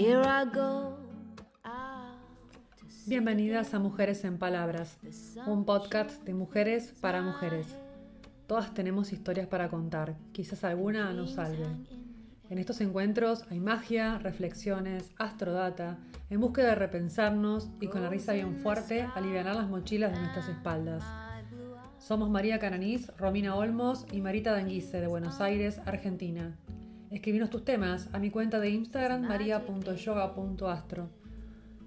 Here I go. Bienvenidas a Mujeres en Palabras, un podcast de mujeres para mujeres. Todas tenemos historias para contar, quizás alguna nos salve. En estos encuentros hay magia, reflexiones, astrodata, en búsqueda de repensarnos y con la risa bien fuerte aliviar las mochilas de nuestras espaldas. Somos María Cananís, Romina Olmos y Marita Danguise de Buenos Aires, Argentina. Escribinos tus temas a mi cuenta de Instagram maria.yoga.astro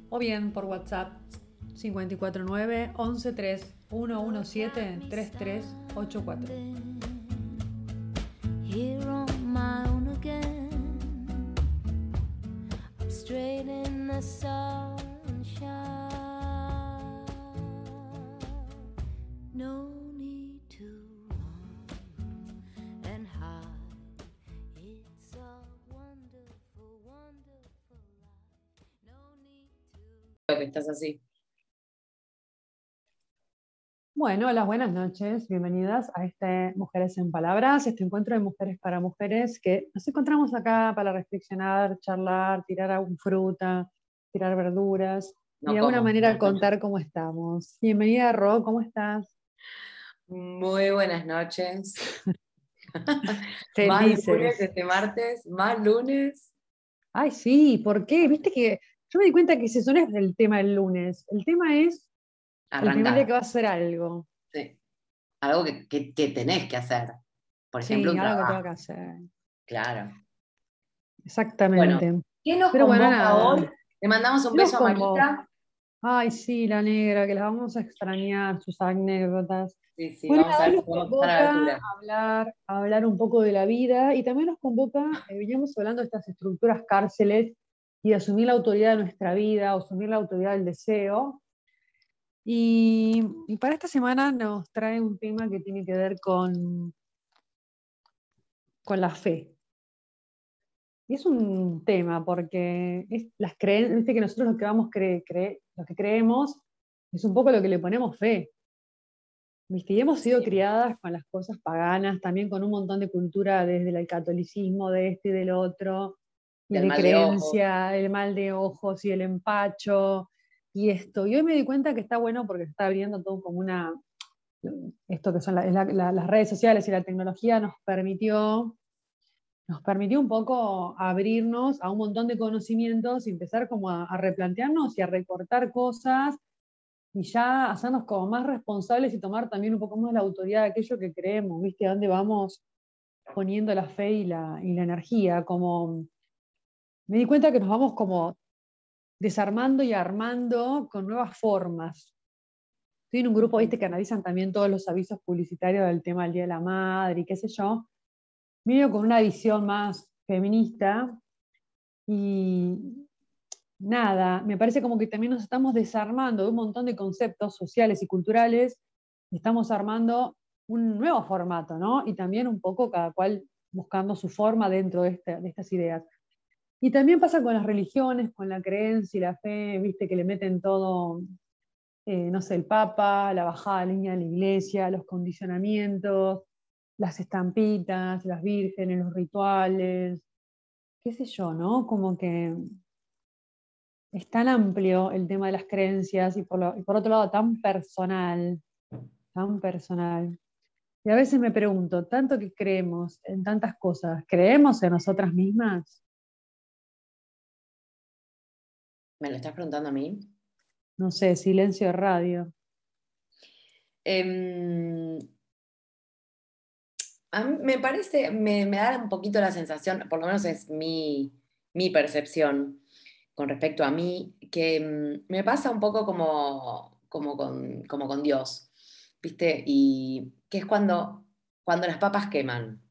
o bien por WhatsApp 549 113 117 3384. Here on my own again. I'm straight in the sunshine. No estás así. Bueno, hola, buenas noches, bienvenidas a este Mujeres en Palabras, este encuentro de mujeres para mujeres que nos encontramos acá para reflexionar, charlar, tirar algún fruta, tirar verduras No y de alguna manera no como. contar cómo estamos. Bienvenida, Ro, ¿cómo estás? Muy buenas noches. Más lunes este martes, más lunes. Ay, sí, ¿por qué? Viste que yo me di cuenta que ese no es el tema del lunes, el tema es el primer Arrancar. día que vas a hacer algo. Sí. Algo que, que- que tenés que hacer. Por Sí, ejemplo, un algo que trabajo. tengo que hacer. Claro. Exactamente. ¿Qué nos Pero bueno, hoy? Le mandamos un ¿Qué nos beso a Marita. Ay, sí, la negra, que la vamos a extrañar, sus anécdotas. Sí, sí, Bueno, vamos a ver nos si convoca a hablar, a hablar un poco de la vida y también nos convoca, eh, veníamos hablando de estas estructuras cárceles y asumir la autoridad de nuestra vida, o asumir la autoridad del deseo. Y, y para esta semana nos trae un tema que tiene que ver con, con la fe. Y es un tema porque es las viste que nosotros lo que vamos cre- cre- lo que creemos es un poco lo que le ponemos fe. ¿Viste? Y hemos sido criadas con las cosas paganas, también con un montón de cultura desde el catolicismo, de este y del otro, de creencia, el mal de ojos y el empacho, y esto. Y hoy me di cuenta que está bueno porque se está abriendo todo como una, esto que son la- la- la- las redes sociales y la tecnología nos permitió, nos permitió un poco abrirnos a un montón de conocimientos y empezar como a, a replantearnos y a recortar cosas y ya hacernos como más responsables y tomar también un poco más la autoridad de aquello que creemos, ¿viste? A dónde vamos poniendo la fe y la, y la energía, como me di cuenta que nos vamos como desarmando y armando con nuevas formas. Estoy en un grupo, viste, que analizan también todos los avisos publicitarios del tema del Día de la Madre y qué sé yo. Medio con una visión más feminista y nada, me parece como que también nos estamos desarmando de un montón de conceptos sociales y culturales y estamos armando un nuevo formato, ¿no? Y también un poco cada cual buscando su forma dentro de estas ideas. Y también pasa con las religiones, con la creencia y la fe, viste, que le meten todo, eh, no sé, el Papa, la bajada de línea de la iglesia, los condicionamientos, las estampitas, las vírgenes, los rituales, qué sé yo, ¿no? Como que es tan amplio el tema de las creencias y por, y por otro lado tan personal, tan personal. Y a veces me pregunto, tanto que creemos en tantas cosas, ¿creemos en nosotras mismas? ¿Me lo estás preguntando a mí? No sé, silencio radio. Em, a mí me parece, me, me da un poquito la sensación, por lo menos es mi, mi percepción con respecto a mí, que mm, me pasa un poco como, como, con, como con Dios, ¿viste? Y que es cuando, cuando las papas queman.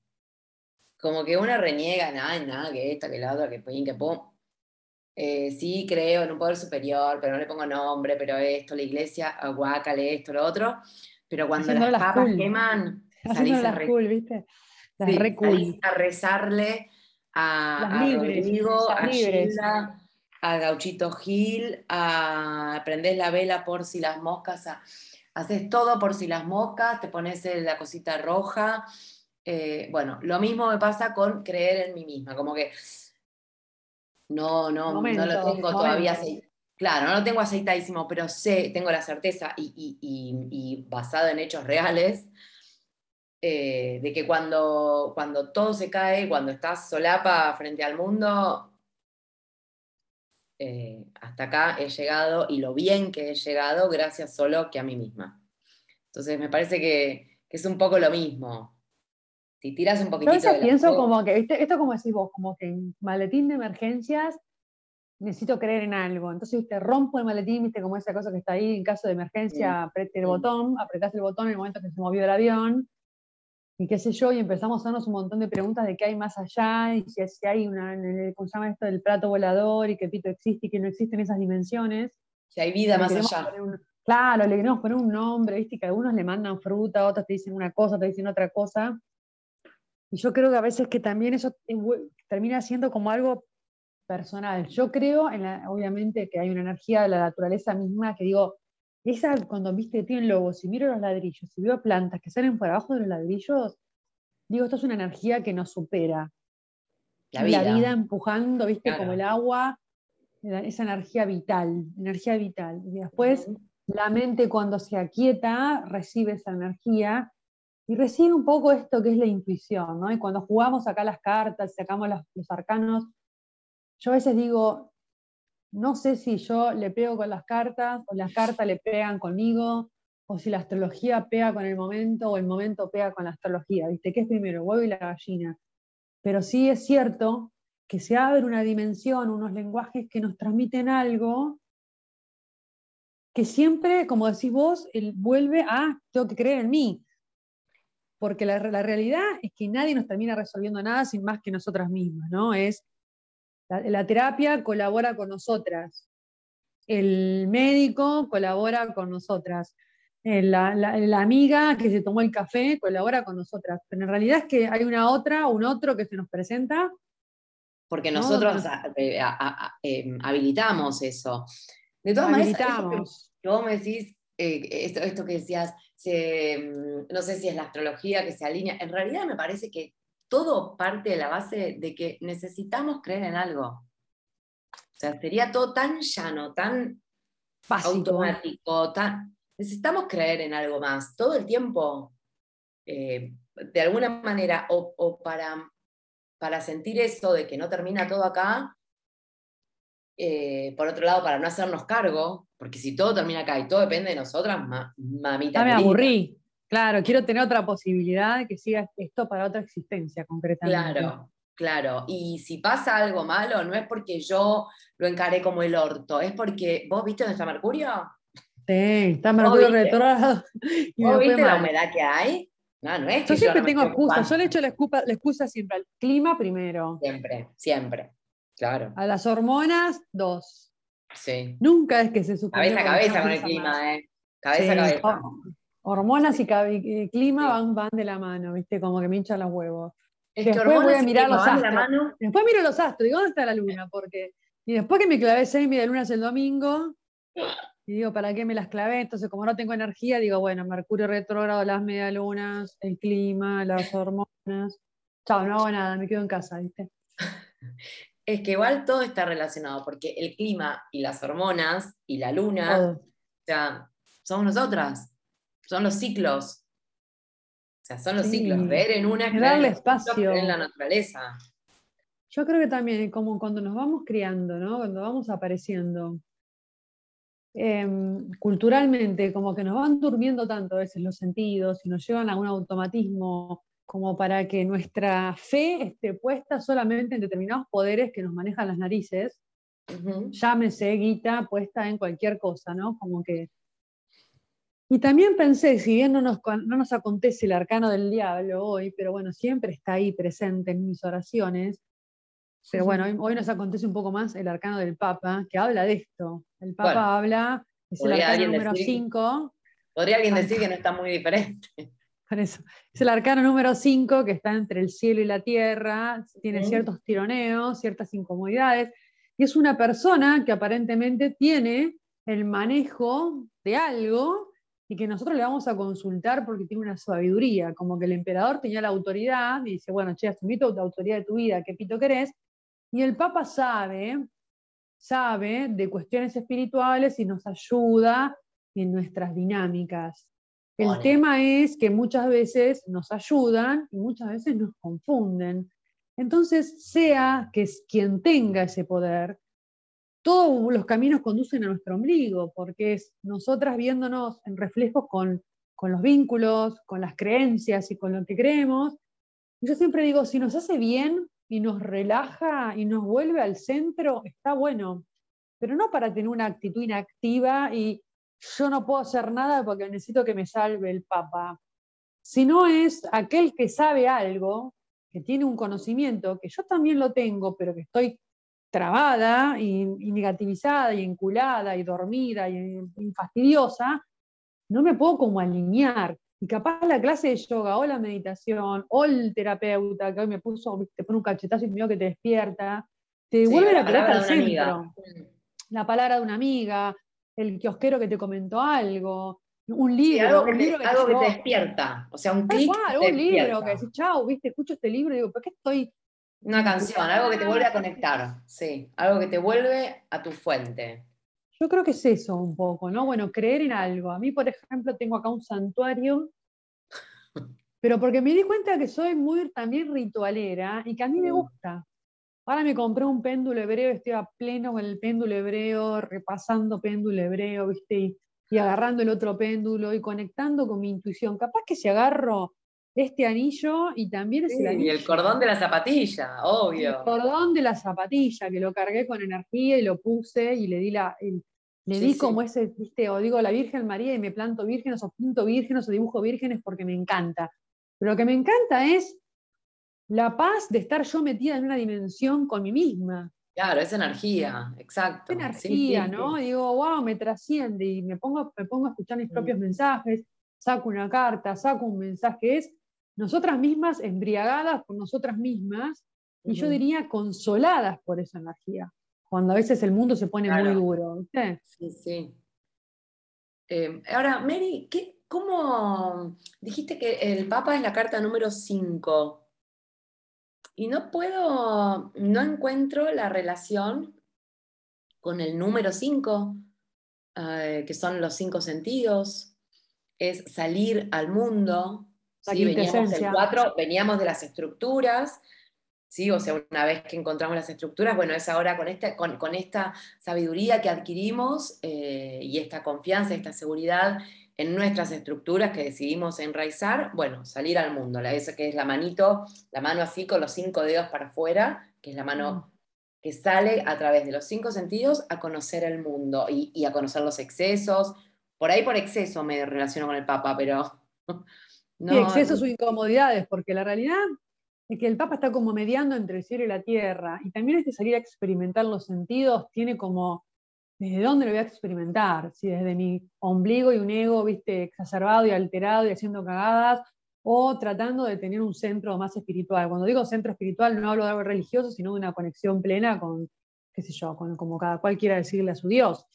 Como que una reniega, nada, nada, que esta, que la otra, que pin, que pum. Eh, sí, creo en un poder superior, pero no le pongo nombre, pero esto, la iglesia, aguácale, esto, lo otro. Pero cuando las las papas cool. queman, salís Haciendo a, re- cool, ¿viste? Las sí, re cool. salís a rezarle a, a libres, Rodrigo, a libres. Gilda, a Gauchito Gil, a prendés la vela por si las moscas, a- haces todo por si las moscas, te pones el- la cosita roja. Eh, bueno, lo mismo me pasa con creer en mí misma, como que no, no, no lo tengo todavía acei- Claro, no lo tengo aceitadísimo, pero sé, tengo la certeza y, y- y- y basado en hechos reales, eh, de que cuando, cuando todo se cae, cuando estás solapa frente al mundo, eh, hasta acá he llegado y lo bien que he llegado gracias solo que a mí misma. Entonces me parece que, que es un poco lo mismo. Si tiras un Yo a poquitito veces de la pienso como que, ¿viste? esto como decís vos, como que en maletín de emergencias necesito creer en algo. Entonces, viste, rompo el maletín, viste, como esa cosa que está ahí en caso de emergencia, apriete el botón, apretás el botón en el momento que se movió el avión, y qué sé yo, y empezamos a hacernos un montón de preguntas de qué hay más allá, y si, si hay una, ¿cómo se llama esto? del plato volador, y que pito existe y que no existe en esas dimensiones. Si hay vida más allá. un- claro, le queremos poner un nombre, viste, que algunos le mandan fruta, otros te dicen una cosa, te dicen otra cosa. Y yo creo que a veces que también eso termina siendo como algo personal. Yo creo, en la- obviamente, que hay una energía de la naturaleza misma que digo, esa cuando viste tienen lobos, si miro los ladrillos, si veo plantas que salen por abajo de los ladrillos, digo, esto es una energía que nos supera. La Y vida. empujando, viste, como el agua, la- esa energía vital, energía vital. Y después la mente cuando se aquieta recibe esa energía y recibe un poco esto que es la intuición, ¿no? Y cuando jugamos acá las cartas, sacamos los, arcanos, yo a veces digo, no sé si yo le pego con las cartas o las cartas le pegan conmigo, o si la astrología pega con el momento o el momento pega con la astrología, ¿viste? ¿Qué es primero, el huevo y la gallina? Pero sí es cierto que se abre una dimensión, unos lenguajes que nos transmiten algo que siempre, como decís vos, él vuelve a, tengo que creer en mí. Porque la, la realidad es que nadie nos termina resolviendo nada sin más que nosotras mismas, ¿no? Es, la, la terapia colabora con nosotras, el médico colabora con nosotras, eh, la, la- amiga que se tomó el café colabora con nosotras, pero en realidad es que hay una otra, un otro que se nos presenta Porque No, nosotros a- eh, a- a- em, habilitamos eso. De todas maneras, vos me decís, eh, esto, esto que decías, se, mm, no sé si es la astrología que se alinea, en realidad me parece que todo parte de la base de que necesitamos creer en algo. O sea, sería todo tan llano, tan Básico. automático, tan... necesitamos creer en algo más todo el tiempo. eh, de alguna manera, o, o para, para sentir eso de que no termina todo acá, eh, por otro lado, para no hacernos cargo, porque si todo termina acá y todo depende de nosotras, ma- mamita. Ya me aburrí. Claro, quiero tener otra posibilidad de que siga esto para otra existencia, concretamente. Claro, claro. Y si pasa algo malo, no es porque yo lo encaré como el orto, es porque vos viste dónde está Mercurio. Sí, está Mercurio retrógrado. ¿Vos viste la humedad que hay? No, no es que Yo siempre no tengo excusas. Yo le echo la excusa, la excusa siempre al clima primero, Siempre, siempre. Claro, a las hormonas dos. Sí. Nunca es que se suspendió Cabeza a cabeza con el clima, ¿eh? Cabeza a Sí, cabeza. hor- Hormonas y, clima Sí. van, van de la mano, ¿viste? Como que me hinchan los huevos. Es Después que voy a mirar los astros. mano. Después miro los astros, digo, ¿dónde está la luna? Porque, y después que me clavé seis media lunas el domingo, y digo, ¿para qué me las clavé? Entonces, como no tengo energía, digo, bueno, Mercurio retrógrado, las medialunas, el clima, las hormonas. Chao, no hago nada, me quedo en casa, ¿viste? Es que igual todo está relacionado, porque el clima y las hormonas y la luna, o sea, somos nosotras, son los ciclos. O sea, son los Sí. ciclos. Ver en una, creer en ciclos, espacio. en la naturaleza. Yo creo que también, como cuando nos vamos criando, ¿no? Cuando vamos apareciendo, em, culturalmente, como que nos van durmiendo tanto a veces los sentidos y nos llevan a un automatismo como para que nuestra fe esté puesta solamente en determinados poderes que nos manejan las narices, Ujú. llámese guita puesta en cualquier cosa, ¿no? Como que... Y también pensé, si bien no nos, no nos acontece el arcano del diablo hoy, pero bueno, siempre está ahí presente en mis oraciones, pero bueno, hoy, hoy nos acontece un poco más el arcano del Papa, que habla de esto. El Papa Bueno, habla, es el arcano número decir- 5, Podría alguien decir que no está muy diferente. Por eso, es el arcano número 5 que está entre el cielo y la tierra, tiene ciertos tironeos, ciertas incomodidades, y es una persona que aparentemente tiene el manejo de algo y que nosotros le vamos a consultar porque tiene una sabiduría, como que el emperador tenía la autoridad y dice, bueno, che, asumí tu autoridad de tu vida, ¿qué pito querés? Y el Papa sabe, sabe de cuestiones espirituales y nos ayuda en nuestras dinámicas. El tema es que muchas veces nos ayudan y muchas veces nos confunden. Entonces, sea que es quien tenga ese poder, todos los caminos conducen a nuestro ombligo, porque es nosotras viéndonos en reflejos con, con los vínculos, con las creencias y con lo que creemos. Yo siempre digo, si nos hace bien y nos relaja y nos vuelve al centro, está bueno, pero no para tener una actitud inactiva y yo no puedo hacer nada porque necesito que me salve el Papa. Sino es aquel que sabe algo, que tiene un conocimiento, que yo también lo tengo, pero que estoy trabada y, y negativizada y enculada y dormida y, y fastidiosa, no me puedo como alinear. Y capaz la clase de yoga o la meditación o el terapeuta que hoy me puso, te pone un cachetazo y te que te despierta, te Sí, vuelve la palabra al centro. amiga. La palabra de una amiga, el kiosquero que te comentó algo, un Sí, libro, algo que un te, libro que te algo que llevó- te despierta. O sea, un clic te un libro que decís, chau, viste, escucho este libro y digo, ¿por qué estoy Una canción, algo que te vuelve a conectar. Sí, algo que te vuelve a tu fuente. Yo creo que es eso un poco, ¿no? Bueno, creer en algo. A mí, por ejemplo, tengo acá un santuario, pero porque me di cuenta que soy muy también ritualera y que a mí me Mm. gusta. Ahora me compré un péndulo hebreo, estoy a pleno con el péndulo hebreo, repasando péndulo hebreo, ¿viste? Y, y agarrando el otro péndulo y conectando con mi intuición. Capaz que si agarro este anillo y también es Sí, el anillo. y el cordón de la zapatilla, El obvio. cordón de la zapatilla, que lo cargué con energía y lo puse y le di la. el- le Sí, di sí. como ese, viste, o digo la Virgen María y me planto vírgenes, o pinto vírgenes, o dibujo vírgenes porque me encanta. Pero lo que me encanta es la paz de estar yo metida en una dimensión con mí misma. Claro, es energía, exacto. Sí, energía, sí, ¿no? sí. Digo, wow, me trasciende y me pongo, me pongo a escuchar mis propios Mm. mensajes, saco una carta, saco un mensaje. Es nosotras mismas embriagadas por nosotras mismas y yo diría consoladas por esa energía, cuando a veces el mundo se pone muy duro. ¿viste? Sí, sí. Eh, ahora, Mary, ¿qué, ¿cómo dijiste que el Papa es la carta número 5? Y no puedo, no encuentro la relación con el número 5, que son los cinco sentidos, es salir al mundo. Veníamos del quintesencia. 4, veníamos de las estructuras, ¿sí? O sea, una vez que encontramos las estructuras, bueno, es ahora con esta, con, con esta sabiduría que adquirimos eh, y esta confianza, esta seguridad en nuestras estructuras que decidimos enraizar, bueno, salir al mundo, la, esa que es la manito, la mano así con los cinco dedos para afuera, que es la mano que sale a través de los cinco sentidos a conocer el mundo y, y a conocer los excesos. Por ahí por exceso me relaciono con el Papa, pero... y excesos o incomodidades, porque la realidad es que el Papa está como mediando entre el cielo y la tierra, y también este salir a experimentar los sentidos tiene como, ¿desde dónde lo voy a experimentar? Si desde mi ombligo y un ego, viste, exacerbado y alterado y haciendo cagadas, o tratando de tener un centro más espiritual. Cuando digo centro espiritual no hablo de algo religioso, sino de una conexión plena con, qué sé yo, con como cada cual quiera decirle a su Dios.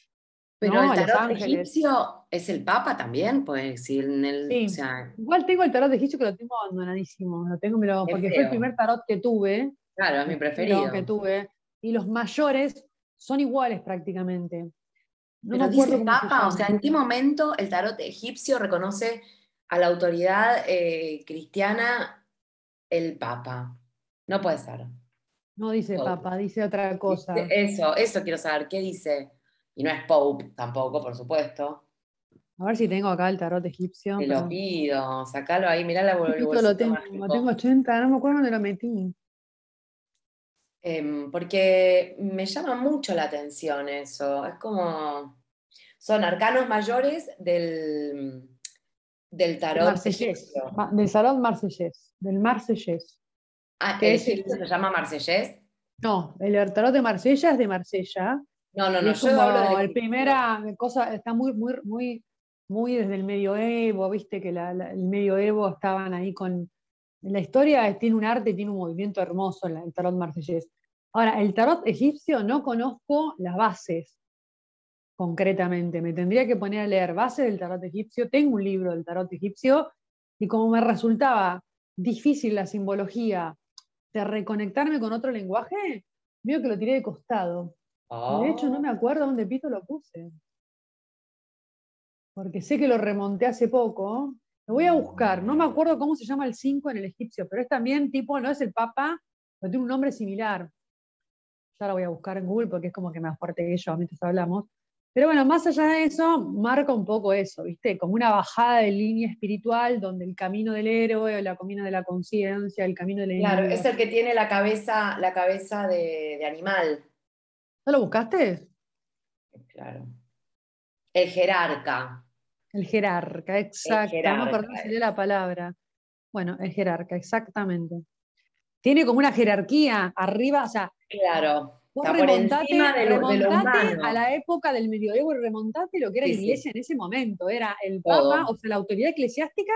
Pero ¿no? el tarot egipcio es el Papa también, pues si en el, Sí. o sea, Igual tengo el tarot egipcio que lo tengo abandonadísimo, lo tengo, me lo- Qué porque fue el primer tarot que tuve, claro, es mi preferido. que tuve, y los mayores son iguales prácticamente. No Pero dice se Papa, o sea. ¿en qué momento el tarot egipcio reconoce a la autoridad eh, cristiana el Papa? No puede ser. No dice Pope. papa, dice otra cosa. Eso, eso quiero saber, ¿qué dice? Y no es Pope tampoco, por supuesto. A ver si tengo acá el tarot egipcio. Te lo pido, sacalo ahí, mirá la bolsito lo tengo, mágico. tengo 80, no me acuerdo dónde lo metí. Em, porque me llama mucho la atención eso. Es como. Son arcanos mayores del, del tarot Marsellés, del tarot marsellés, del marsellés. Ah, ¿el es el- se llama Marsellés? No, el tarot de Marsella es de Marsella. No, no, no, es yo como hablo el egipcio. primera cosa, está muy, muy, muy, muy desde el medioevo, viste que la- la- el medioevo estaban ahí con. La historia tiene un arte, tiene un movimiento hermoso el tarot marsellés. Ahora, el tarot egipcio no conozco las bases concretamente. Me tendría que poner a leer bases del tarot egipcio. Tengo un libro del tarot egipcio y como me resultaba difícil la simbología de reconectarme con otro lenguaje, Veo que lo tiré de costado. De hecho, no me acuerdo dónde pito lo puse. Porque sé que lo remonté hace poco. Lo voy a buscar. No me acuerdo cómo se llama el 5 en el egipcio, pero es también tipo, no es el Papa, pero tiene un nombre similar. Ya lo voy a buscar en Google porque es como que más fuerte que yo mientras hablamos. Pero bueno, más allá de eso, marca un poco eso, ¿viste? Como una bajada de línea espiritual donde el camino del héroe o el camino de la conciencia, el camino del Claro, enemigo. es el que tiene la cabeza, la cabeza de, de animal. ¿No lo buscaste? Claro. El jerarca. El jerarca, exacto. No me acuerdo jerarca, si la palabra. Bueno, el jerarca, exactamente. Tiene como una jerarquía arriba, o sea, Claro. vos Está por remontate, encima de lo, de lo remontate a la época del medioevo y remontate lo que era Sí, iglesia en ese momento. Era el Todo. Papa, o sea, la autoridad eclesiástica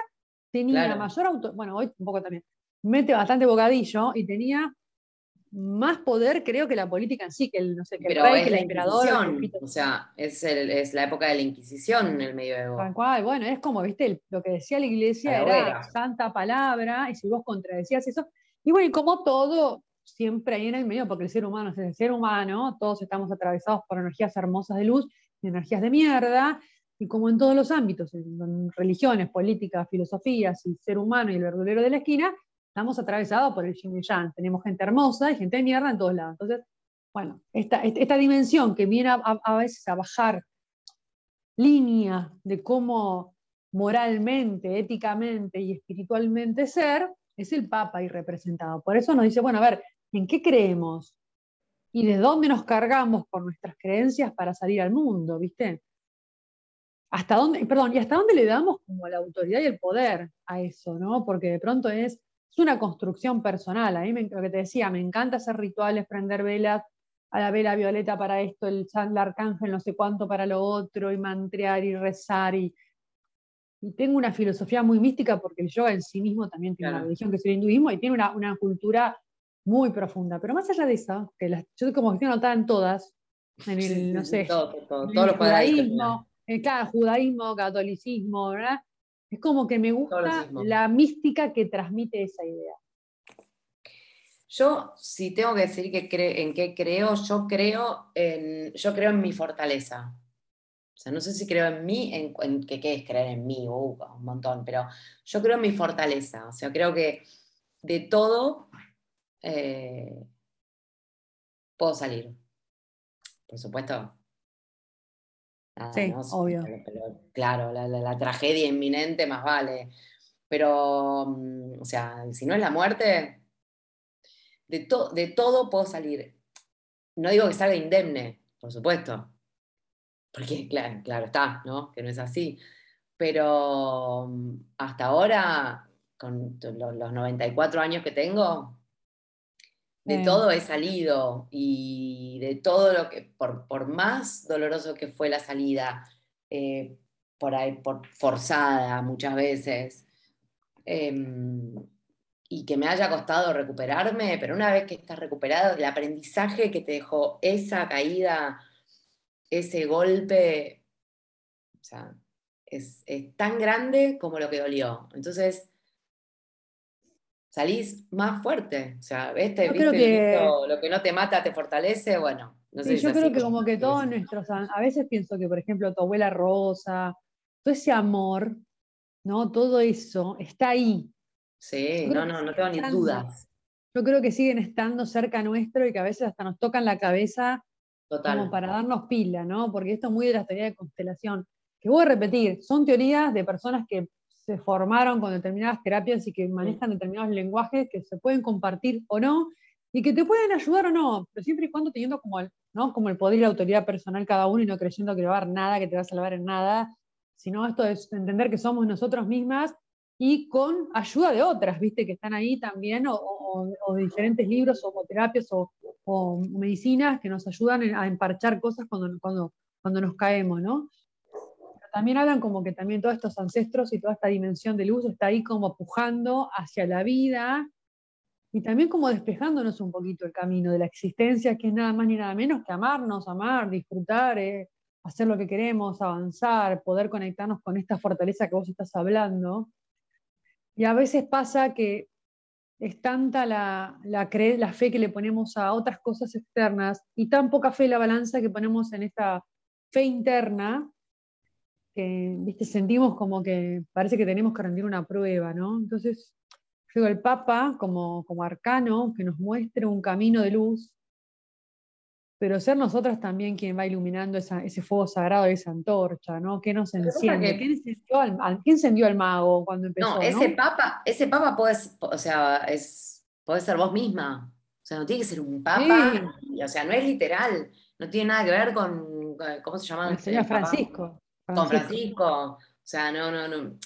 tenía Claro. mayor auto, bueno, hoy un poco también, mete bastante bocadillo y tenía más poder, creo, que la política en sí, que el, no sé, que el Pero rey, es que el emperador, el. O sea, es, el- es la época de la Inquisición en el medioevo. Tal cual, bueno, es como, viste, el- lo que decía la iglesia era santa palabra, y si vos contradecías eso, y bueno, y como todo, siempre ahí en el medio, porque el ser humano es el ser humano, todos estamos atravesados por energías hermosas de luz y energías de mierda, y como en todos los ámbitos, en, en religiones, políticas, filosofías, y ser humano y el verdulero de la esquina, estamos atravesados por el yin y yang. Tenemos gente hermosa y gente de mierda en todos lados. Entonces, bueno, esta, esta dimensión que viene a, veces a bajar línea de cómo moralmente, éticamente y espiritualmente ser, es el Papa ahí representado. Por eso nos dice, bueno, a ver, ¿en qué creemos? ¿Y de dónde nos cargamos con nuestras creencias para salir al mundo? ¿Viste? ¿Hasta dónde, perdón, y hasta dónde le damos como la autoridad y el poder a eso, ¿no? Porque de pronto es, es una construcción personal. A mí me, lo que te decía, me encanta hacer rituales, prender velas, a la vela violeta para esto, el, san- el arcángel no sé cuánto para lo otro, y mantrear y rezar. Y, y tengo una filosofía muy mística porque el yoga en sí mismo también tiene una religión que es el hinduismo y tiene una, una cultura muy profunda. Pero más allá de eso, que las, yo como que estoy en todas, en el, Sí, no sé, todo, todo, todo, en el judaísmo, eh, claro, judaísmo, catolicismo, ¿verdad? Es como que me gusta la mística que transmite esa idea. Yo, si tengo que decir que en qué creo, yo creo en, yo creo en mi fortaleza. O sea, no sé si creo en mí, en, en que qué es creer en mí, uh, un montón, pero yo creo en mi fortaleza. O sea, creo que de todo eh, puedo salir. Por supuesto. Nada, Sí, ¿no? obvio. Pero- pero, claro, la, la- la tragedia inminente más vale. Pero, mm, o sea, si no es la muerte, de, to- de todo puedo salir. No digo que salga indemne, por supuesto. Porque, claro, claro está, ¿no? Que no es así. Pero mm, hasta ahora, con los 94 años que tengo, de todo he salido y de todo lo que, por, por más doloroso que fue la salida, eh, por ahí, por forzada muchas veces, em, y que me haya costado recuperarme, pero una vez que estás recuperado, el aprendizaje que te dejó esa caída, ese golpe, o sea, es, es tan grande como lo que dolió. Entonces, salís más fuerte. O sea, ¿viste? Yo ¿Viste creo el que- lo que no te mata te fortalece? Bueno, no sé Sí, si yo creo así, que como que todos nuestros, a veces pienso que, por ejemplo, tu abuela Rosa, todo ese amor, ¿no? Todo eso está ahí. Sí, no, no, no tengo ni estando. dudas. Yo creo que siguen estando cerca nuestro y que a veces hasta nos tocan la cabeza Total. como para darnos pila, ¿no? Porque esto es muy de la teoría de constelación. Que voy a repetir, son teorías de personas que se formaron con determinadas terapias y que manejan determinados lenguajes que se pueden compartir o no, y que te pueden ayudar o no, pero siempre y cuando teniendo como el, ¿no? como el poder y la autoridad personal cada uno y no creyendo que va a nada, que te va a salvar en nada, sino esto es entender que somos nosotros mismas y con ayuda de otras, ¿viste? Que están ahí también, o, o- o de diferentes libros o terapias o, o medicinas que nos ayudan a emparchar cosas cuando, cuando, cuando nos caemos, ¿no? También hablan como que también todos estos ancestros y toda esta dimensión de luz está ahí como pujando hacia la vida y también como despejándonos un poquito el camino de la existencia, que es nada más ni nada menos que amarnos, amar, disfrutar, eh, hacer lo que queremos, avanzar, poder conectarnos con esta fortaleza que vos estás hablando. Y a veces pasa que es tanta la fe que le ponemos a otras cosas externas y tan poca fe la balanza que ponemos en esta fe interna que ¿viste? sentimos como que parece que tenemos que rendir una prueba, ¿no? Entonces, yo digo, el Papa como, como arcano que nos muestre un camino de luz, pero ser nosotras también quien va iluminando esa- ese fuego sagrado de esa antorcha, ¿no? ¿Qué nos enciende? que- ¿Quién encendió al, al- quién encendió al mago cuando empezó? No, ese papa, ese papa puede, o sea, es, puede ser vos misma. O sea, no tiene que ser un papa, y, o sea, no es literal, no tiene nada que ver con, ¿cómo se llama? El señor papa? Francisco. Con Francisco. O sea, no, no, no,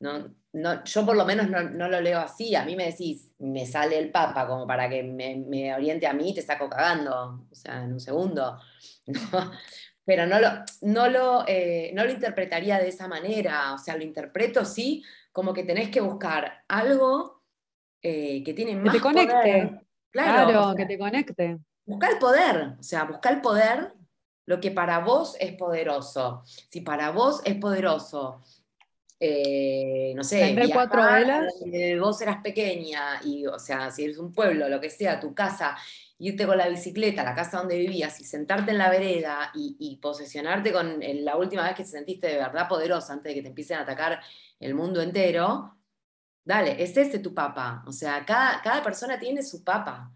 no, no, yo por lo menos no, no lo leo así. A mí me decís, me sale el Papa como para que me, me oriente a mí y te saco cagando, o sea, en un segundo. Pero no lo, no, lo, eh, no lo interpretaría de esa manera. O sea, lo interpreto sí como que tenés que buscar algo eh, que tiene Que más te conecte. poder. Claro, Claro, o sea, que te conecte. Buscar el poder, o sea, buscar el poder, lo que para vos es poderoso. Si para vos es poderoso, eh, no sé, Prender cuatro viajar, velas. eh, vos eras pequeña y, o sea, si eres un pueblo, lo que sea, tu casa, irte con la bicicleta a la casa donde vivías y sentarte en la vereda y, y posesionarte con el- la última vez que te sentiste de verdad poderosa antes de que te empiecen a atacar el mundo entero, dale, es ese tu papa. O sea, cada, cada persona tiene su papa.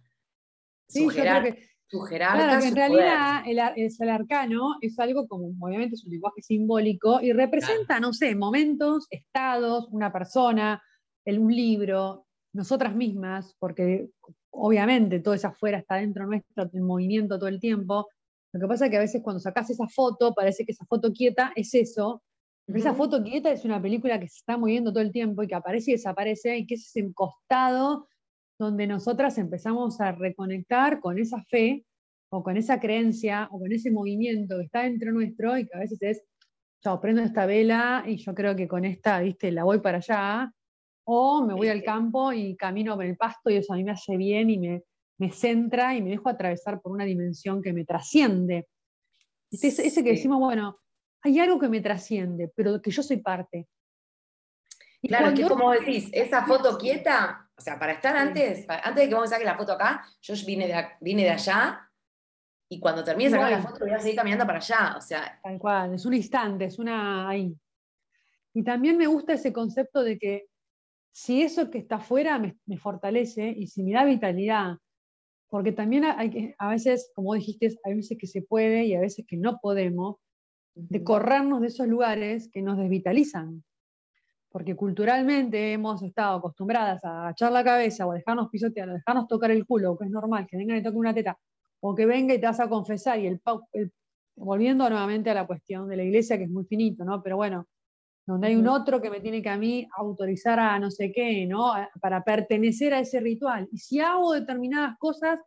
Sí, su, yo creo que, su jerarca, claro, que en realidad el, el arcano es algo como, obviamente es un lenguaje simbólico y representa, no sé, momentos, estados, una persona, el, un libro, nosotras mismas, porque obviamente todo eso afuera está dentro nuestro, en movimiento todo el tiempo. Lo que pasa es que a veces cuando sacas esa foto, parece que esa foto quieta es eso, esa foto quieta es una película que se está moviendo todo el tiempo y que aparece y desaparece y que es ese costado donde nosotras empezamos a reconectar con esa fe o con esa creencia o con ese movimiento que está dentro nuestro y que a veces es, chao, prendo esta vela y yo creo que con esta, viste, la voy para allá, o me voy al campo y camino por el pasto y eso a mí me hace bien y me, me centra y me dejo atravesar por una dimensión que me trasciende. Ese, ese que decimos, bueno, hay algo que me trasciende, pero que yo soy parte. Y Claro, que como decís, esa foto quieta, o sea, para estar antes, antes de que vos me saques la foto acá, yo vine de, vine de allá y cuando termine de sacar la foto voy a seguir caminando para allá. O sea, Tal cual, es un instante, es una ahí. Y también me gusta ese concepto de que si eso que está afuera me, me fortalece y si me da vitalidad, porque también hay que, a veces, como dijiste, hay veces que se puede y a veces que no podemos, de corrernos de esos lugares que nos desvitalizan. Porque culturalmente hemos estado acostumbradas a agachar la cabeza o a dejarnos pisotear, o a dejarnos tocar el culo, que es normal, que vengan y toquen una teta, o que venga y te vas a confesar y el, el- volviendo nuevamente a la cuestión de la iglesia, que es muy finito, ¿no? Pero bueno, donde hay un otro que me tiene que a mí autorizar a no sé qué, ¿no? Para pertenecer a ese ritual. Y si hago determinadas cosas,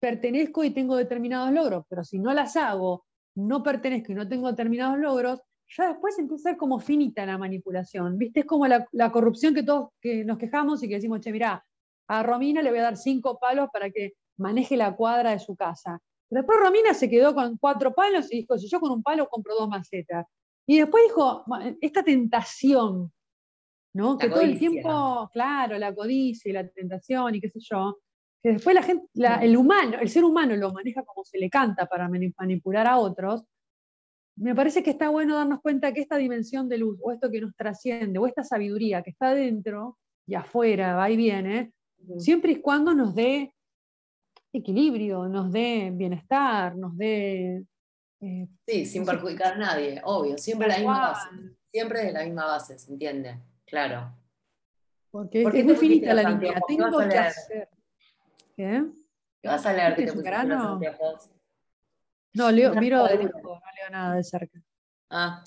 pertenezco y tengo determinados logros, pero si no las hago, no pertenezco y no tengo determinados logros, ya después empieza a ser como finita la manipulación, ¿viste? Es como la, la corrupción que todos que nos quejamos y que decimos, che, mirá, a Romina le voy a dar cinco palos para que maneje la cuadra de su casa. Pero después Romina se quedó con cuatro palos y dijo, si yo con un palo compro dos macetas. Y después dijo, "Ma- esta tentación, ¿no? La que todo el codicia. tiempo, claro, la codicia y la tentación y qué sé yo, que después la gente, la- el humano, el ser humano lo maneja como se le canta para mani- manipular a otros, me parece que está bueno darnos cuenta que esta dimensión de luz, o esto que nos trasciende, o esta sabiduría que está dentro y afuera, va y viene, siempre y cuando nos dé equilibrio, nos dé bienestar, nos dé... eh, Sí, sin no sé. perjudicar a nadie, obvio, siempre la misma base. Siempre de la misma base, ¿se entiende? Claro. Porque ¿Por es, qué te muy finita la línea? ¿Qué tengo que hacer... ¿Qué? ¿Qué vas a leer que ¿Viste te su pusiste los verano? anteojos? No, leo, miro de lejos, no leo nada de cerca. Ah,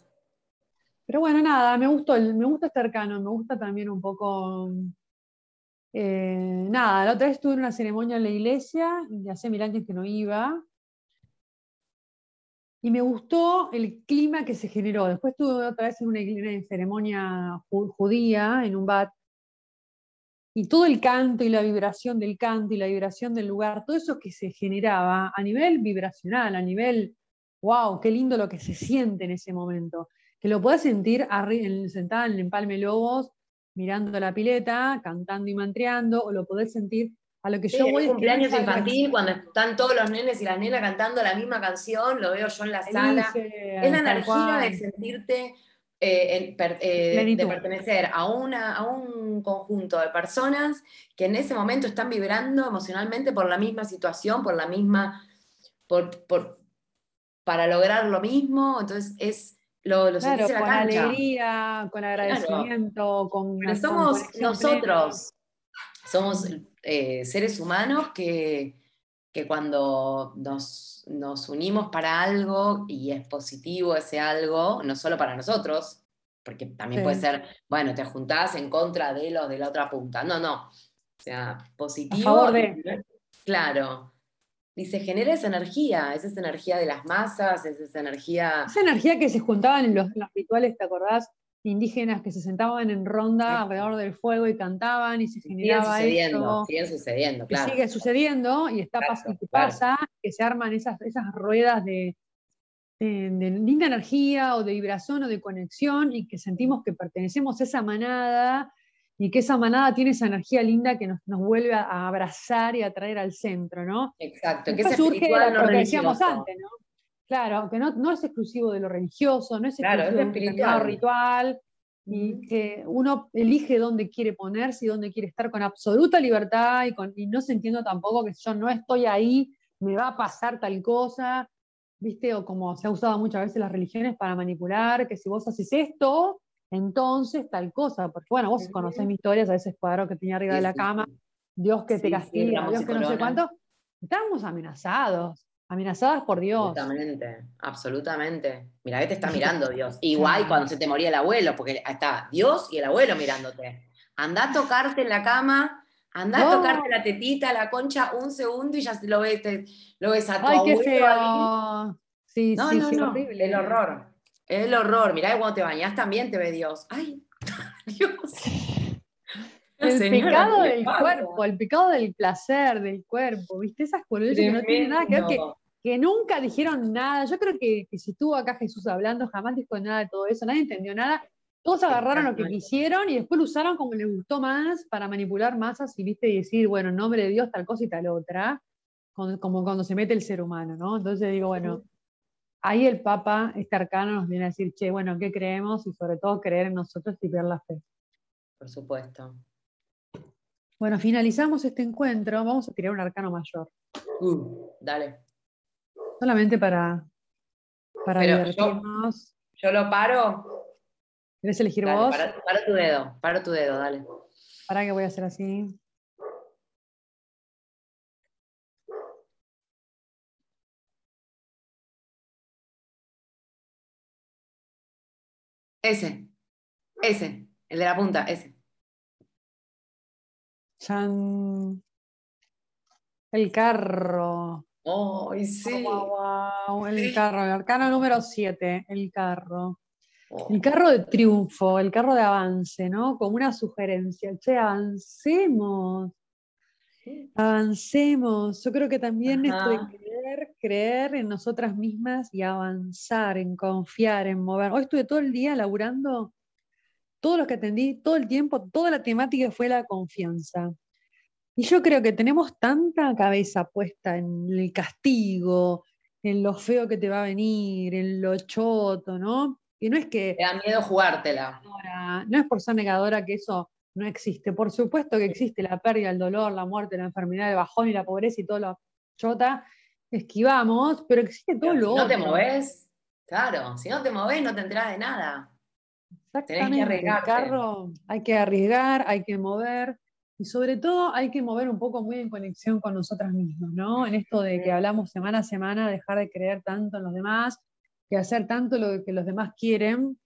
Pero bueno, nada, me gustó, el- me gusta este arcano, me gusta también un poco. eh, nada, la otra vez estuve en una ceremonia en la iglesia, y hace mil años que no iba. Y me gustó el clima que se generó. Después estuve otra vez en una, ceremonia ju- judía, en un bat. Y todo el canto y la vibración del canto y la vibración del lugar, todo eso que se generaba a nivel vibracional, a nivel, wow, qué lindo lo que se siente en ese momento que lo puedas sentir sentada en el Empalme Lobos, mirando la pileta, cantando y mantreando, o lo podés sentir a lo que Sí, yo en voy un cumpleaños infantil, cuando están todos los nenes y las nenas cantando la misma canción, lo veo yo en la sala. Elige, Es la energía cual. de sentirte, eh, per- eh, de pertenecer a, una, a un conjunto de personas que en ese momento están vibrando emocionalmente por la misma situación, por la misma, por, por- para lograr lo mismo. Entonces es lo, lo Claro, la con cancha. alegría, con agradecimiento, con, Pero somos nosotros, somos eh, seres humanos que, que cuando nos, nos unimos para algo y es positivo ese algo, no solo para nosotros, porque también Sí. puede ser, bueno, te juntás en contra de los de la otra punta. No, no. O sea, positivo. favor de. Claro. Y se genera esa energía, es esa energía de las masas, es esa energía. Esa energía que se juntaban en los, en los rituales, ¿te acordás? Indígenas que se sentaban en ronda Sí. alrededor del fuego y cantaban y se generaba sucediendo, eso. siguen sucediendo, claro. sigue sucediendo y está Claro, y claro. pasa que se arman esas, esas ruedas de, de- de linda energía o de vibración o de conexión y que sentimos que pertenecemos a esa manada y que esa manada tiene esa energía linda que nos, nos vuelve a, a abrazar y a traer al centro, ¿no? Exacto, que es surge lo que decíamos antes, ¿no? Claro, que no, no es exclusivo de lo religioso, no es Claro, es exclusivo de un espiritual. ritual, y que uno elige dónde quiere ponerse y dónde quiere estar con absoluta libertad y, con, y no sintiendo tampoco que yo no estoy ahí, me va a pasar tal cosa, ¿viste? O como se ha usado muchas veces las religiones para manipular, que si vos haces esto, entonces tal cosa, porque bueno, vos conocés mi historia, a ese cuadro que tenía arriba Sí, de la cama. Dios que Sí, te castiga, Dios que no sé cuánto, estábamos amenazados, amenazadas por Dios. Absolutamente, absolutamente. Mira que te está mirando Dios. Igual cuando se te moría el abuelo, porque está Dios y el abuelo mirándote. Anda a tocarte en la cama, anda a No. tocarte la tetita, la concha, un segundo y ya lo ves, te- lo ves a tu Ay, qué abuelo feo. Sí, No, sí, no, sí, no, horrible. el horror. El horror. Mirá que cuando te bañas también te ve Dios. Ay, Dios. El Señora, pecado ¿qué le del pasa? cuerpo, el pecado del placer, del cuerpo, ¿viste? Esas boludeces que no tienen nada que ver, que. Que nunca dijeron nada. Yo creo que, que si estuvo acá Jesús hablando, jamás dijo nada de todo eso, nadie entendió nada. Todos agarraron lo que quisieron y después lo usaron como les gustó más para manipular masas y, ¿viste? y decir, bueno, en nombre de Dios tal cosa y tal otra, como cuando se mete el ser humano, ¿no? Entonces digo, bueno, ahí el Papa, este arcano, nos viene a decir, che, bueno, ¿en qué creemos? Y sobre todo creer en nosotros y ver la fe. Por supuesto. Bueno, finalizamos este encuentro. Vamos a tirar un arcano mayor. Uh, dale. Solamente para, para Pero yo- divertirnos. Yo lo paro. ¿Querés elegir Dale, vos? para, para tu dedo, para tu dedo, dale. Para que voy a hacer así. Ese, ese, el de la punta, ese. Chan. El carro. ¡Ay, sí! El Sí. carro. El arcano número 7. El carro. Oh, El carro de triunfo, el carro de avance, ¿no? Como una sugerencia. Che, avancemos. Avancemos. Yo creo que también esto de creer, creer en nosotras mismas y avanzar, en confiar, en mover. Hoy estuve todo el día laburando, todo lo que atendí, todo el tiempo, toda la temática fue la confianza. Y yo creo que tenemos tanta cabeza puesta en el castigo, en lo feo que te va a venir, en lo choto, ¿no? Y no es que Te da miedo jugártela. no es por ser negadora que eso no existe. Por supuesto que existe la pérdida, el dolor, la muerte, la enfermedad, el bajón y la pobreza y todo lo chota. Esquivamos, pero existe todo Pero lo si no te otro. moves, claro, si no te moves no te enterás de nada. Exactamente. El arriesgarte. carro hay que arriesgar, hay que mover. Y sobre todo hay que mover un poco muy en conexión con nosotras mismas, ¿no? En esto de que hablamos semana a semana, dejar de creer tanto en los demás, que hacer tanto lo que los demás quieren,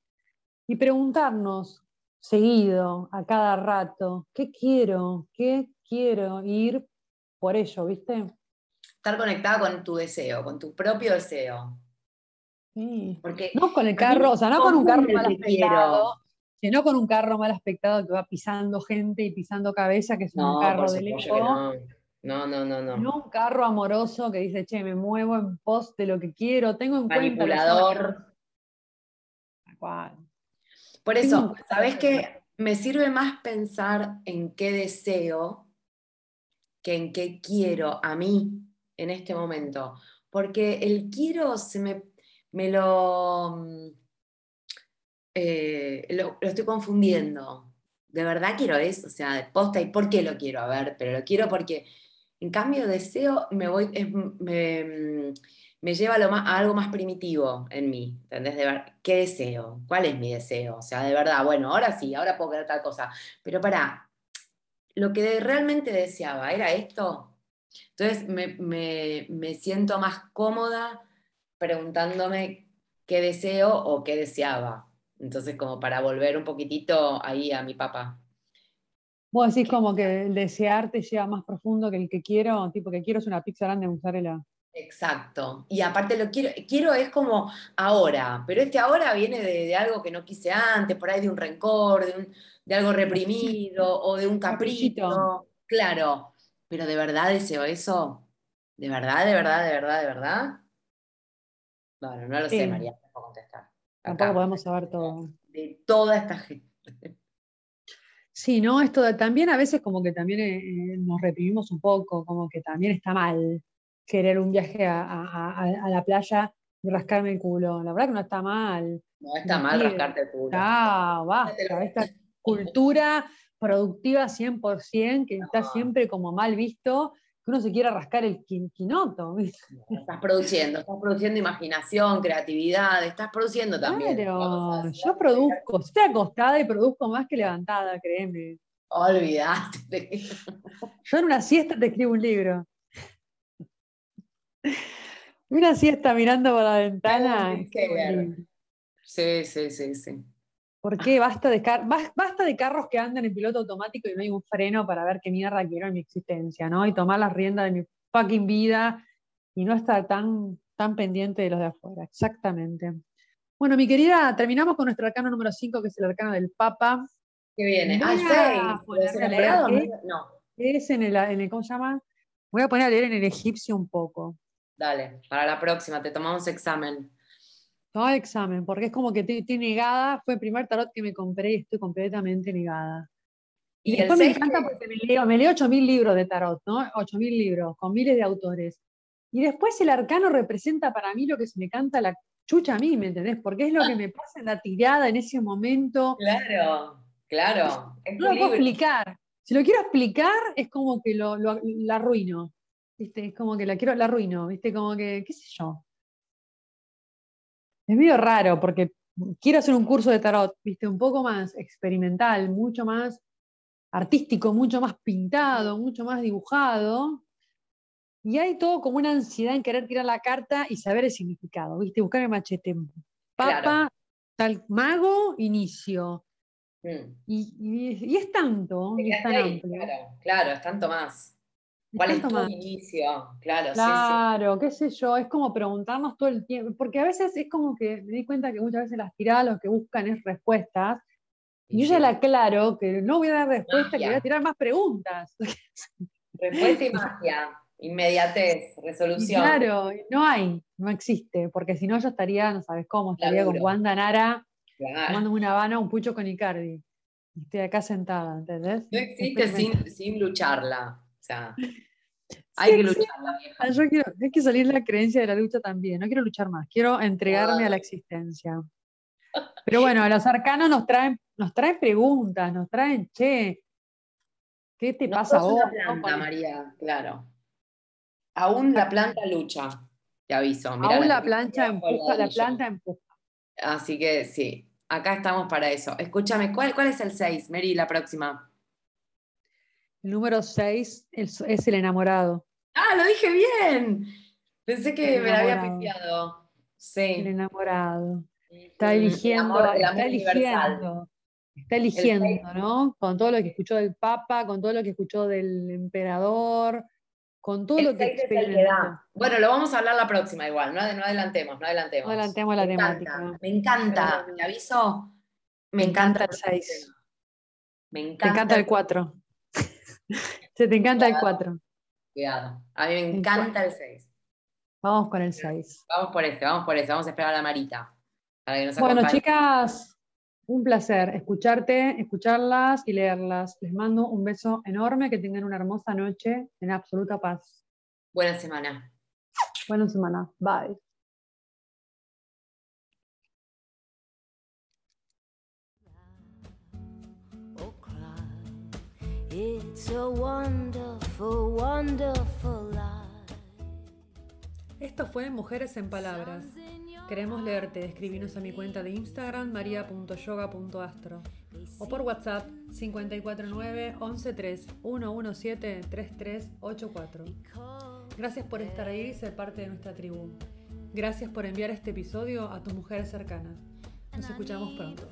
y preguntarnos seguido, a cada rato, ¿qué quiero? ¿Qué quiero? Ir por ello, ¿viste? Estar conectada con tu deseo, con tu propio deseo. Sí. Porque No con el carro, o sea, no con un carro mal quiero. Aspectado, sino con un carro mal aspectado que va pisando gente y pisando cabeza, que es un no, carro de que no. No, no, no, no. No un carro amoroso que dice, che, me muevo en pos de lo que quiero, tengo en cuenta Manipulador. otros". Tal cual. Por eso, cuenta ¿sabés los qué? me sirve más pensar en qué deseo que en qué quiero a mí en este momento. Porque el quiero se me, me lo, mm, eh, lo, estoy confundiendo. De verdad quiero eso, o sea, posta, ¿y por qué lo quiero? A ver, pero lo quiero porque, en cambio, deseo me voy, me, me lleva a, lo más- algo más primitivo en mí, ¿entendés? De ver, ¿qué deseo? ¿Cuál es mi deseo? O sea, de verdad, bueno, ahora sí, ahora puedo querer tal cosa, pero para, lo que realmente deseaba era esto. Entonces me, me- me siento más cómoda preguntándome qué deseo o qué deseaba. Entonces, como para volver un poquitito ahí a mi papá. Vos decís como que el desear te lleva más profundo que el que quiero, tipo que quiero es una pizza grande de mozzarella. Exacto. Y aparte lo quiero, quiero es como ahora, pero este ahora viene de, de algo que no quise antes, por ahí de un rencor, de, un- de algo reprimido o de un Caprichito. capricho. Claro, pero de verdad deseo eso. ¿De verdad, de verdad, de verdad, de verdad? Bueno, no lo sé. María. Tampoco Acá, podemos saber todo. de toda esta gente. Sí, ¿no? Esto también a veces como que también eh, eh, nos reprimimos un poco, como que también está mal querer un viaje a, a- la playa y rascarme el culo. La verdad que no está mal. No está mal rascarte el culo. Ah, basta, esta cultura productiva 100% que está siempre como mal visto, que uno se quiera rascar el quin- quinoto. Estás produciendo, estás produciendo imaginación, creatividad, estás produciendo también. Claro, yo produzco, estoy acostada y produzco más que levantada, créeme. Olvídate. Yo en una siesta te escribo un libro. Una siesta mirando por la ventana. Sí, sí, sí, sí. ¿Por qué? Basta de, basta carros que andan en piloto automático y no hay un freno para ver qué mierda quiero en mi existencia, ¿no? Y tomar las riendas de mi fucking vida y no estar tan, tan pendiente de los de afuera. Exactamente. Bueno, mi querida, terminamos con nuestro arcano número 5, que es el arcano del Papa. ¿Qué viene? Ah, qué. No, Es en el, en el, ¿cómo se llama? Voy a poner a leer en el egipcio un poco. dale, para la próxima, te tomamos examen. Todo el examen, porque es como que estoy, negada. Fue el primer tarot que me compré y estoy completamente negada. Y, Y después me encanta ¿qué? porque me leo, me leo 8.000 libros de tarot, ¿no? 8.000 libros, con miles de autores. Y después el arcano representa para mí lo que se me canta la chucha a mí, ¿me entendés? Porque es lo que me pasa en la tirada en ese momento. Claro, claro. Es No lo puedo explicar. Si lo quiero explicar, es como que lo, lo- la arruino. ¿Viste? Es como que la quiero, la arruino, ¿viste? Como que, qué sé yo. Es medio raro porque quiero hacer un curso de tarot, ¿viste? Un poco más experimental, mucho más artístico, mucho más pintado, mucho más dibujado. Y hay todo como una ansiedad en querer tirar la carta y saber el significado, ¿viste? Buscar el machete. Papa, Claro. tal mago, inicio. Mm. Y, y- y es tanto, y es tan ahí, amplio. Claro, claro, es tanto más. ¿Cuál es tu más. inicio? Claro, sí, Claro, qué sé yo, es como preguntarnos todo el tiempo, porque a veces es como que me di cuenta que muchas veces las tiradas lo que buscan es respuestas, y yo ya la aclaro que no voy a dar respuesta, que voy a tirar más preguntas. Respuesta y magia, inmediatez, Y resolución. claro, no hay, no existe, porque si no yo estaría, no sabes cómo, estaría con. Wanda Nara Claro. tomándome una habana, un pucho con Icardi. Y Estoy acá sentada, ¿entendés? No existe sin, sin lucharla. O sea, Sí hay que vieja. Ah, Yo quiero, hay que salir la creencia de la lucha también. No quiero luchar más, quiero entregarme a la existencia. Pero bueno, los arcanos nos traen, nos traen preguntas, nos traen, che, ¿qué te No pasa a vos? una planta, María, claro. Aún la planta lucha, te aviso. Mirá Aún la que plancha empuja, la planta empuja. Así que sí, acá estamos para eso. Escúchame, ¿cuál, cuál es el 6, Mary, la próxima? El número 6 es, el enamorado. ¡Ah, lo dije bien! Pensé que El me la había pifiado. El Sí. enamorado. Está el eligiendo, amor- el está universal. eligiendo, está eligiendo, ¿no? Con todo lo que escuchó del Papa, con todo lo que escuchó del emperador, con todo El lo que el experimentó. Bueno, lo vamos a hablar la próxima igual, no, ade- no adelantemos, no adelantemos. No adelantemos la me encanta, temática. me encanta, Pero bueno. te aviso, me, Me encanta, encanta el seis. Me Te encanta, encanta el 4. Se te encanta el Cuidado. 4. Cuidado. A mí me encanta el 6. Vamos con el 6. Vamos por ese, vamos por ese, vamos a esperar a la Marita. Para que nos Bueno, acompañe. chicas, Un placer escucharte, escucharlas y leerlas. Les mando un beso enorme, que tengan una hermosa noche en absoluta paz. Buena semana. Buena semana. Bye. It's a wonderful, wonderful life. Esto fue Mujeres en Palabras. Queremos leerte, escribinos a mi cuenta de Instagram maria.yoga.astro o por WhatsApp 549 113 117 3384. Gracias por estar ahí y ser parte de nuestra tribu. Gracias por enviar este episodio a tus mujeres cercanas. Nos escuchamos pronto.